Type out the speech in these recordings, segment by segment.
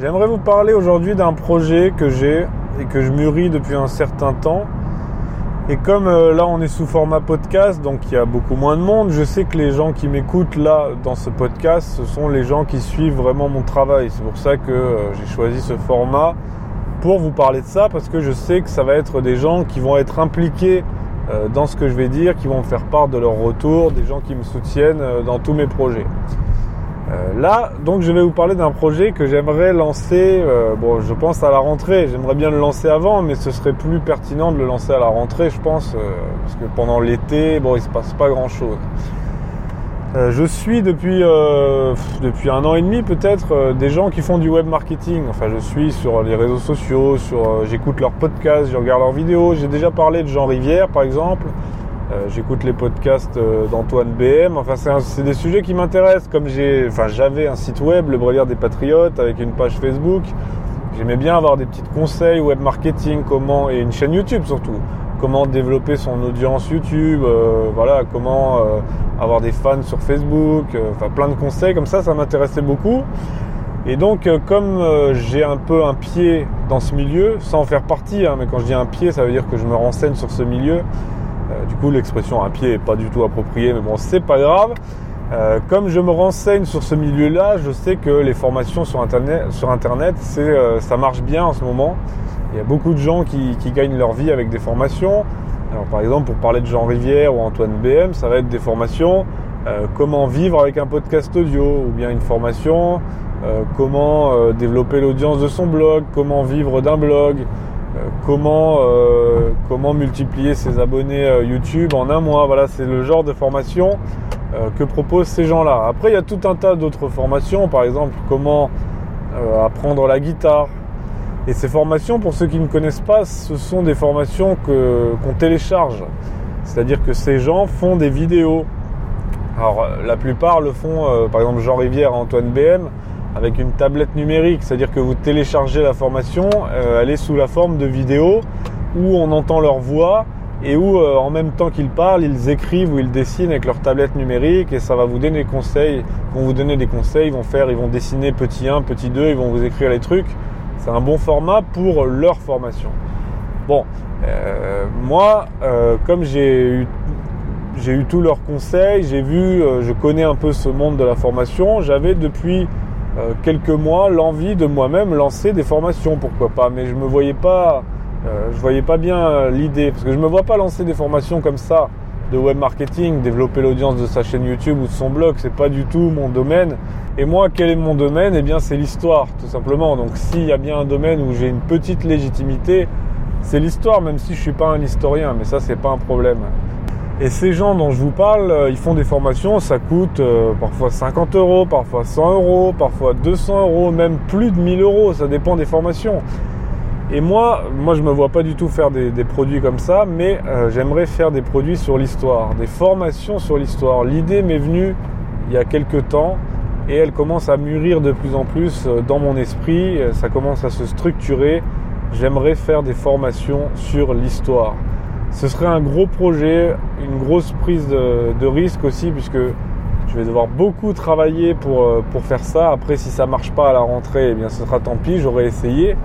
J'aimerais vous parler aujourd'hui d'un projet que j'ai et que je mûris depuis un certain temps. Et comme euh, là on est sous format podcast, donc il y a beaucoup moins de monde, je sais que les gens qui m'écoutent là dans ce podcast, ce sont les gens qui suivent vraiment mon travail. C'est pour ça que euh, j'ai choisi ce format pour vous parler de ça, parce que je sais que ça va être des gens qui vont être impliqués euh, dans ce que je vais dire, qui vont me faire part de leur retour, des gens qui me soutiennent dans tous mes projets. Euh, là, donc, je vais vous parler d'un projet que j'aimerais lancer. Euh, je pense à la rentrée. J'aimerais bien le lancer avant, mais ce serait plus pertinent de le lancer à la rentrée, je pense, euh, parce que pendant l'été, bon, il se passe pas grand-chose. je suis depuis un an et demi peut-être des gens qui font du web marketing. Enfin, je suis sur les réseaux sociaux, j'écoute leurs podcasts, je regarde leurs vidéos. J'ai déjà parlé de Jean Rivière, par exemple. Euh, j'écoute les podcasts euh, d'Antoine BM. Enfin, c'est des sujets qui m'intéressent. Comme j'ai, enfin, j'avais un site web, le Brelier des Patriotes, avec une page Facebook. J'aimais bien avoir des petits conseils web marketing, comment et une chaîne YouTube surtout. Comment développer son audience YouTube, euh, voilà, comment avoir des fans sur Facebook, enfin plein de conseils comme ça, ça m'intéressait beaucoup. Et donc, comme j'ai un peu un pied dans ce milieu, sans en faire partie, hein, mais quand je dis un pied, ça veut dire que je me renseigne sur ce milieu. Euh, du coup, l'expression un pied est pas du tout appropriée, mais bon, c'est pas grave. Euh, comme je me renseigne sur ce milieu-là, je sais que les formations sur Internet, euh, ça marche bien en ce moment. Il y a beaucoup de gens qui, gagnent leur vie avec des formations. Alors, par exemple, pour parler de Jean Rivière ou Antoine BM, ça va être des formations comment vivre avec un podcast audio ou bien une formation comment développer l'audience de son blog, comment vivre d'un blog, comment, euh, comment multiplier ses abonnés euh, YouTube en un mois. Voilà, c'est le genre de formation que proposent ces gens-là. Après, il y a tout un tas d'autres formations, par exemple, comment apprendre la guitare. Et ces formations, pour ceux qui ne connaissent pas, ce sont des formations qu'on télécharge. C'est-à-dire que ces gens font des vidéos. Alors, la plupart le font, par exemple, Jean Rivière, Antoine BM, avec une tablette numérique, c'est-à-dire que vous téléchargez la formation, euh, elle est sous la forme de vidéo où on entend leur voix et où euh, en même temps qu'ils parlent, ils écrivent ou ils dessinent avec leur tablette numérique et ça va vous donner des conseils, ils vont vous donner des conseils, ils vont faire, ils vont dessiner petit 1, petit 2, ils vont vous écrire les trucs. C'est un bon format pour leur formation. Bon, euh, moi, comme j'ai eu j'ai eu tous leurs conseils, j'ai vu, je connais un peu ce monde de la formation. J'avais depuis euh, quelques mois l'envie de moi-même lancer des formations, pourquoi pas. Mais je me voyais pas, euh, je voyais pas bien l'idée parce que je me vois pas lancer des formations comme ça de web marketing, développer l'audience de sa chaîne YouTube ou de son blog, c'est pas du tout mon domaine. Et moi, quel est mon domaine? Eh bien, c'est l'histoire, tout simplement. Donc, s'il y a bien un domaine où j'ai une petite légitimité, c'est l'histoire, même si je suis pas un historien. Mais ça, c'est pas un problème. Et ces gens dont je vous parle, euh, ils font des formations, ça coûte euh, parfois 50 euros, parfois 100 euros, parfois 200 euros, même plus de 1000 euros, ça dépend des formations. Et moi, moi je me vois pas du tout faire des, produits comme ça, mais euh, j'aimerais faire des produits sur l'histoire, des formations sur l'histoire. L'idée m'est venue il y a quelques temps et elle commence à mûrir de plus en plus dans mon esprit, ça commence à se structurer. J'aimerais faire des formations sur l'histoire ce serait un gros projet, une grosse prise de, risque aussi, puisque je vais devoir beaucoup travailler pour, euh, faire ça. Après, si ça marche pas à la rentrée, eh bien, ce sera tant pis, j'aurais essayé.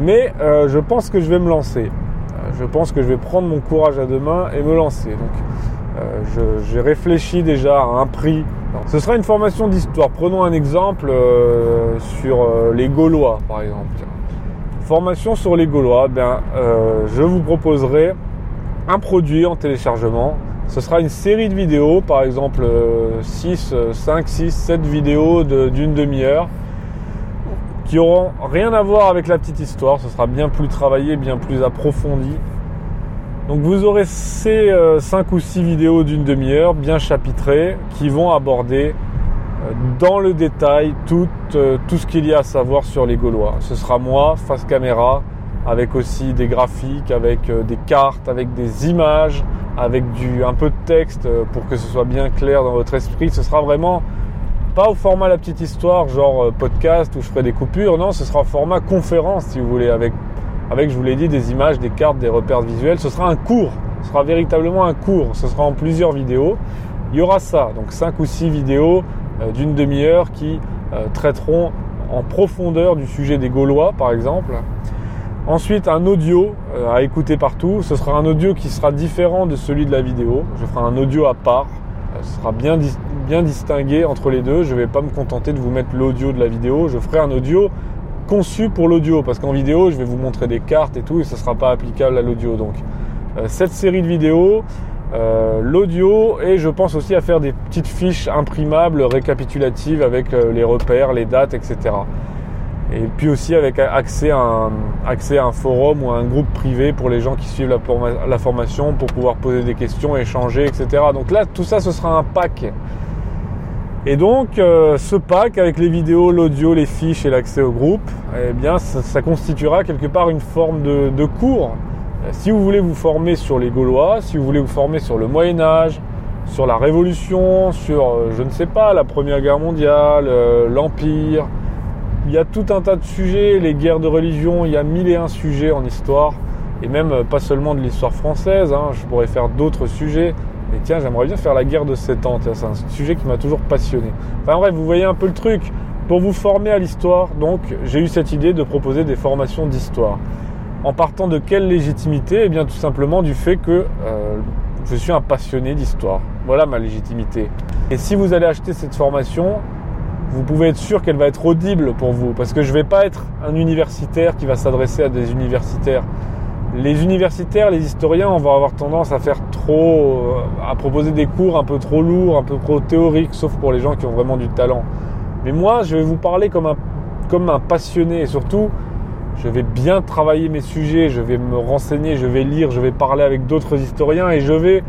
Mais euh, je pense que je vais me lancer. Euh, je pense que je vais prendre mon courage à deux mains et me lancer. Donc, j'ai réfléchi déjà à un prix. ce sera une formation d'histoire. Prenons un exemple sur les Gaulois, par exemple. Formation sur les Gaulois. Ben, je vous proposerai un produit en téléchargement. Ce sera une série de vidéos, par exemple 6, 5, 6, 7 vidéos d'une demi-heure qui auront rien à voir avec la petite histoire. Ce sera bien plus travaillé, bien plus approfondi. Donc vous aurez ces 5 euh, ou 6 vidéos d'une demi-heure bien chapitrées qui vont aborder euh, dans le détail tout, euh, tout ce qu'il y a à savoir sur les Gaulois. Ce sera moi, face caméra, avec aussi des graphiques, avec euh, des cartes, avec des images, avec du, un peu de texte euh, pour que ce soit bien clair dans votre esprit. Ce sera vraiment pas au format la petite histoire, genre euh, podcast où je ferai des coupures. Non, ce sera au format conférence si vous voulez, avec, avec je vous l'ai dit, des images, des cartes, des repères visuels. Ce sera un cours. Ce sera véritablement un cours. Ce sera en plusieurs vidéos. Il y aura ça, donc 5 ou 6 vidéos d'une demi-heure qui traiteront en profondeur du sujet des Gaulois, par exemple. Ensuite, un audio euh, à écouter partout. Ce sera un audio qui sera différent de celui de la vidéo. Je ferai un audio à part. Ce sera bien, bien distingué entre les deux. Je ne vais pas me contenter de vous mettre l'audio de la vidéo. Je ferai un audio conçu pour l'audio. Parce qu'en vidéo, je vais vous montrer des cartes et tout, et ce ne sera pas applicable à l'audio. Donc, euh, cette série de vidéos, euh, l'audio et je pense aussi à faire des petites fiches imprimables récapitulatives avec euh, les repères, les dates, etc. Et puis aussi avec accès à, un, forum ou à un groupe privé pour les gens qui suivent la, formation pour pouvoir poser des questions, échanger, etc. Donc là, tout ça, ce sera un pack. Et donc, euh, ce pack avec les vidéos, l'audio, les fiches et l'accès au groupe, eh bien, ça, constituera quelque part une forme de, cours si vous voulez vous former sur les Gaulois, si vous voulez vous former sur le Moyen Âge, sur la Révolution, sur, euh, je ne sais pas, la Première Guerre mondiale, euh, l'Empire, il y a tout un tas de sujets, les guerres de religion, il y a mille et un sujets en histoire, et même pas seulement de l'histoire française, hein, je pourrais faire d'autres sujets. Et tiens, j'aimerais bien faire la guerre de 7 ans, c'est un sujet qui m'a toujours passionné. Enfin bref, vous voyez un peu le truc. Pour vous former à l'histoire, donc j'ai eu cette idée de proposer des formations d'histoire en partant de quelle légitimité? Eh bien tout simplement du fait que euh, je suis un passionné d'histoire. Voilà ma légitimité. Et si vous allez acheter cette formation, vous pouvez être sûr qu'elle va être audible pour vous, parce que je ne vais pas être un universitaire qui va s'adresser à des universitaires. Les universitaires, les historiens, on va avoir tendance à faire trop, euh, à proposer des cours un peu trop lourds, un peu trop théoriques, sauf pour les gens qui ont vraiment du talent. Mais moi, je vais vous parler comme un, comme un passionné et surtout, je vais bien travailler mes sujets, je vais me renseigner, je vais lire, je vais parler avec d'autres historiens et je vais,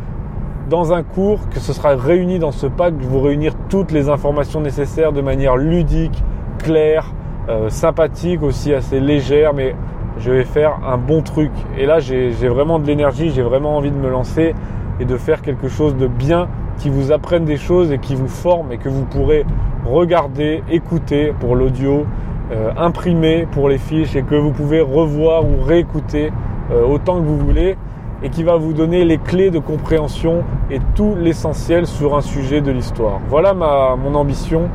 dans un cours, que ce sera réuni dans ce pack, vous réunir toutes les informations nécessaires de manière ludique, claire, euh, sympathique, aussi assez légère, mais je vais faire un bon truc. Et là, j'ai vraiment de l'énergie, j'ai vraiment envie de me lancer et de faire quelque chose de bien qui vous apprenne des choses et qui vous forme et que vous pourrez regarder, écouter pour l'audio, euh, imprimé pour les fiches et que vous pouvez revoir ou réécouter euh, autant que vous voulez et qui va vous donner les clés de compréhension et tout l'essentiel sur un sujet de l'histoire. Voilà ma, mon ambition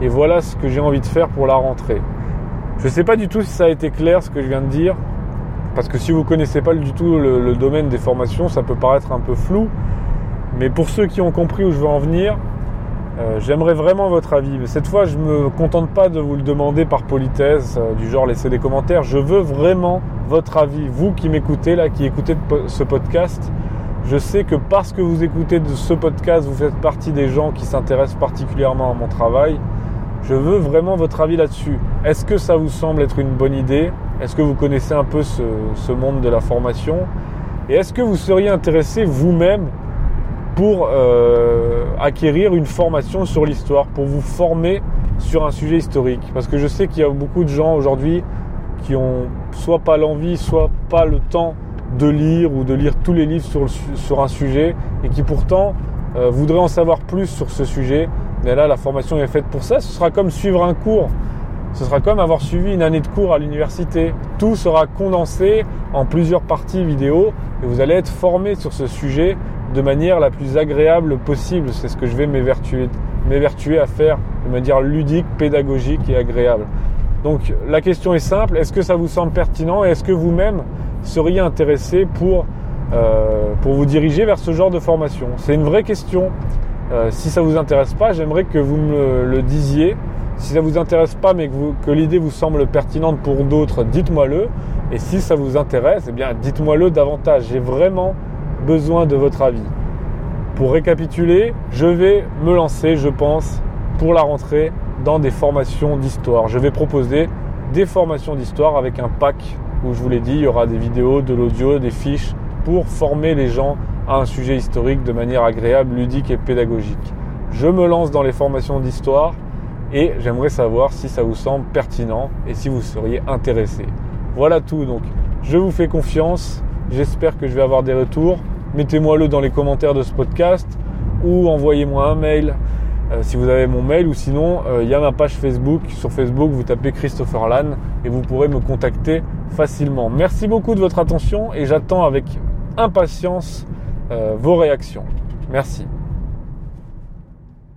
et voilà ce que j'ai envie de faire pour la rentrée. Je ne sais pas du tout si ça a été clair ce que je viens de dire, parce que si vous ne connaissez pas du tout le, le domaine des formations, ça peut paraître un peu flou. Mais pour ceux qui ont compris où je veux en venir, euh, j'aimerais vraiment votre avis, cette fois je me contente pas de vous le demander par politesse, euh, du genre laisser des commentaires. Je veux vraiment votre avis, vous qui m'écoutez là, qui écoutez ce podcast. Je sais que parce que vous écoutez de ce podcast, vous faites partie des gens qui s'intéressent particulièrement à mon travail. Je veux vraiment votre avis là-dessus. Est-ce que ça vous semble être une bonne idée? Est-ce que vous connaissez un peu ce, ce monde de la formation? Et est-ce que vous seriez intéressé vous-même pour euh, acquérir une formation sur l'histoire, pour vous former sur un sujet historique. Parce que je sais qu'il y a beaucoup de gens aujourd'hui qui ont soit pas l'envie, soit pas le temps de lire ou de lire tous les livres sur, un sujet et qui pourtant euh, voudraient en savoir plus sur ce sujet. Mais là, la formation est faite pour ça. Ce sera comme suivre un cours. Ce sera comme avoir suivi une année de cours à l'université. Tout sera condensé en plusieurs parties vidéo et vous allez être formé sur ce sujet de manière la plus agréable possible. C'est ce que je vais m'évertuer à faire de manière ludique, pédagogique et agréable. Donc la question est simple, est-ce que ça vous semble pertinent et est-ce que vous-même seriez intéressé pour, euh, vous diriger vers ce genre de formation? C'est une vraie question. Euh, si ça vous intéresse pas, j'aimerais que vous me le disiez. Si ça vous intéresse pas, mais que, que l'idée vous semble pertinente pour d'autres, dites-moi-le. Et si ça vous intéresse, eh bien, dites-moi-le davantage. J'ai vraiment besoin de votre avis. Pour récapituler, je vais me lancer, je pense, pour la rentrée dans des formations d'histoire. Je vais proposer des formations d'histoire avec un pack où je vous l'ai dit, il y aura des vidéos, de l'audio, des fiches pour former les gens à un sujet historique de manière agréable, ludique et pédagogique. Je me lance dans les formations d'histoire et j'aimerais savoir si ça vous semble pertinent et si vous seriez intéressé. Voilà tout donc. Je vous fais confiance. J'espère que je vais avoir des retours mettez-moi le dans les commentaires de ce podcast ou envoyez-moi un mail euh, si vous avez mon mail ou sinon euh, il y a ma page Facebook. Sur Facebook, vous tapez Christopher Lann et vous pourrez me contacter facilement. Merci beaucoup de votre attention et j'attends avec impatience euh, vos réactions. Merci.